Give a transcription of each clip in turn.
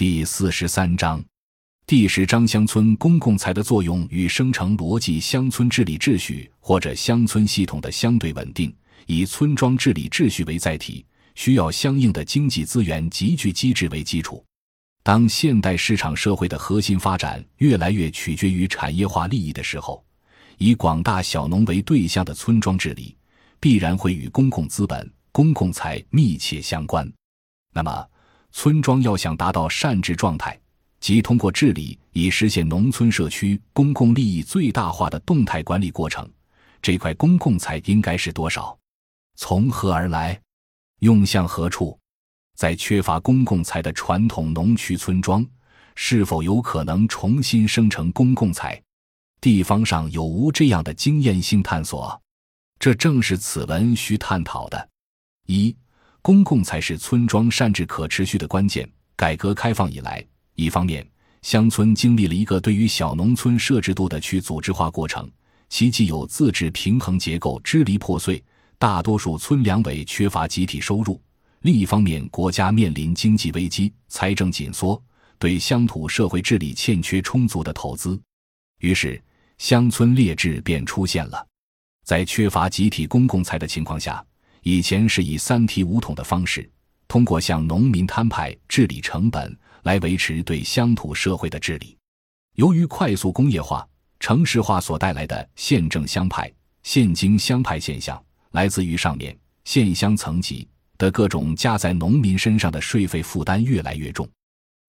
第四十三章，第十章乡村公共财的作用与生成逻辑乡村治理秩序或者乡村系统的相对稳定，以村庄治理秩序为载体，需要相应的经济资源集聚机制为基础。当现代市场社会的核心发展越来越取决于产业化利益的时候，以广大小农为对象的村庄治理，必然会与公共资本、公共财密切相关。那么，村庄要想达到善治状态，即通过治理以实现农村社区公共利益最大化的动态管理过程，这块公共财应该是多少？从何而来？用向何处？在缺乏公共财的传统农区村庄，是否有可能重新生成公共财？地方上有无这样的经验性探索？这正是此文需探讨的。一。公共才是村庄善治可持续的关键。改革开放以来，一方面，乡村经历了一个对于小农村设置度的去组织化过程，其既有自治平衡结构支离破碎，大多数村两委缺乏集体收入；另一方面，国家面临经济危机，财政紧缩，对乡土社会治理欠缺充足的投资，于是乡村劣质便出现了。在缺乏集体公共财的情况下。以前是以三提五统的方式，通过向农民摊派治理成本来维持对乡土社会的治理。由于快速工业化、城市化所带来的县政乡派、县经乡派现象，来自于上面县乡层级的各种加在农民身上的税费负担越来越重，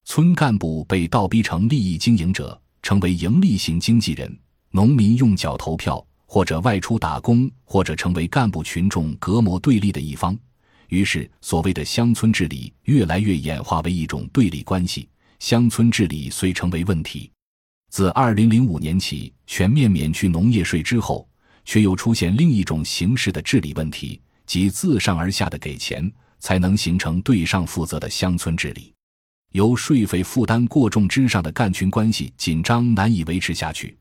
村干部被倒逼成利益经营者，成为盈利型经纪人，农民用脚投票。或者外出打工，或者成为干部群众隔膜对立的一方，于是所谓的乡村治理越来越演化为一种对立关系。乡村治理虽成为问题，自二零零五年起全面免去农业税之后，却又出现另一种形式的治理问题，即自上而下的给钱才能形成对上负责的乡村治理，由税费负担过重之上的干群关系紧张难以维持下去。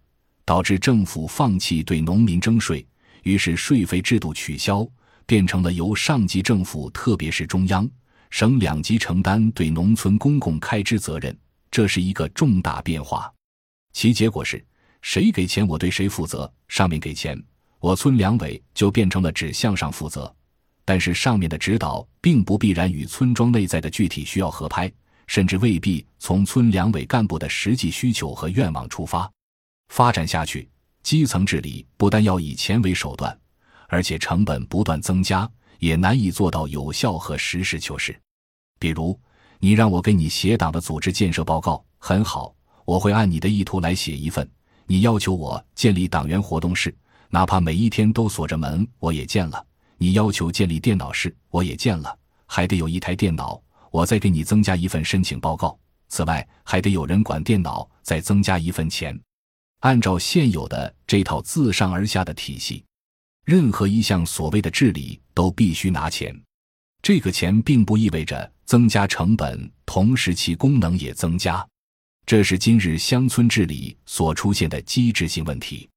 导致政府放弃对农民征税，于是税费制度取消，变成了由上级政府，特别是中央、省两级承担对农村公共开支责任。这是一个重大变化，其结果是谁给钱我对谁负责。上面给钱，我村两委就变成了只向上负责，但是上面的指导并不必然与村庄内在的具体需要合拍，甚至未必从村两委干部的实际需求和愿望出发。发展下去，基层治理不但要以钱为手段，而且成本不断增加，也难以做到有效和实事求是。比如，你让我给你写党的组织建设报告，很好，我会按你的意图来写一份。你要求我建立党员活动室，哪怕每一天都锁着门，我也建了。你要求建立电脑室，我也建了，还得有一台电脑。我再给你增加一份申请报告，此外还得有人管电脑，再增加一份钱。按照现有的这套自上而下的体系，任何一项所谓的治理都必须拿钱。这个钱并不意味着增加成本，同时其功能也增加。这是今日乡村治理所出现的机制性问题。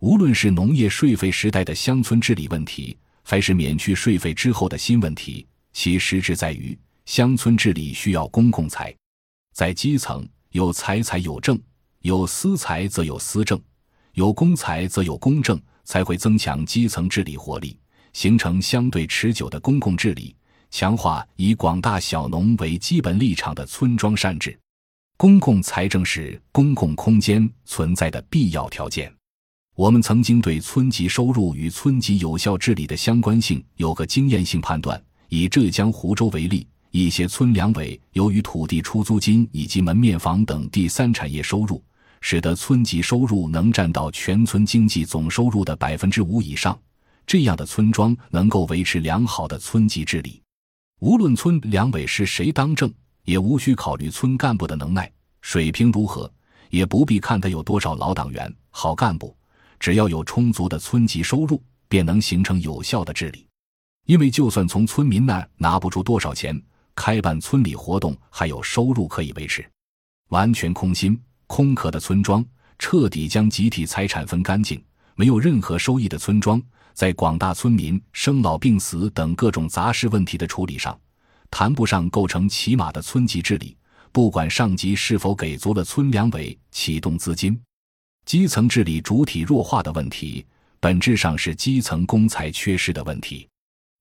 无论是农业税费时代的乡村治理问题，还是免去税费之后的新问题，其实质在于乡村治理需要公共财，在基层有财才有政。有私财则有私政，有公财则有公政，才会增强基层治理活力，形成相对持久的公共治理，强化以广大小农为基本立场的村庄善治。公共财政是公共空间存在的必要条件。我们曾经对村级收入与村级有效治理的相关性有个经验性判断。以浙江湖州为例，一些村两委由于土地出租金以及门面房等第三产业收入。使得村级收入能占到全村经济总收入的百分之五以上，这样的村庄能够维持良好的村级治理。无论村两委是谁当政，也无需考虑村干部的能耐水平如何，也不必看他有多少老党员、好干部，只要有充足的村级收入，便能形成有效的治理。因为就算从村民那儿拿不出多少钱，开办村里活动还有收入可以维持。完全空心。空壳的村庄，彻底将集体财产分干净，没有任何收益的村庄，在广大村民生老病死等各种杂事问题的处理上，谈不上构成起码的村级治理，不管上级是否给足了村两委启动资金，基层治理主体弱化的问题，本质上是基层公才缺失的问题。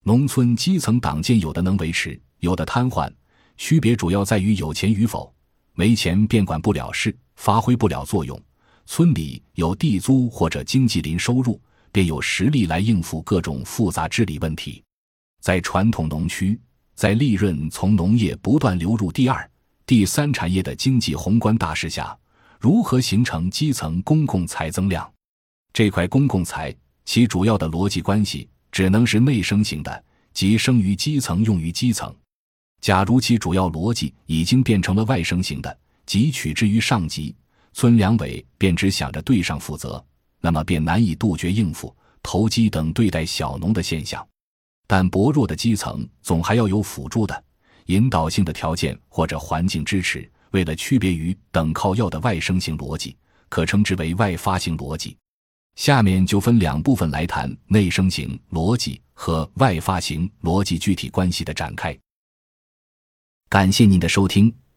农村基层党建有的能维持，有的瘫痪，区别主要在于有钱与否。没钱便管不了事，发挥不了作用。村里有地租或者经济零收入，便有实力来应付各种复杂治理问题。在传统农区，在利润从农业不断流入第二。第三产业的经济宏观大势下，如何形成基层公共财增量？这块公共财其主要的逻辑关系只能是内生型的，即生于基层，用于基层。假如其主要逻辑已经变成了外生型的，即取之于上级，村两委便只想着对上负责，那么便难以杜绝应付、投机等对待小农的现象。但薄弱的基层总还要有辅助的。引导性的条件或者环境支持，为了区别于等靠要的外生型逻辑，可称之为外发型逻辑。下面就分两部分来谈内生型逻辑和外发型逻辑具体关系的展开。感谢您的收听，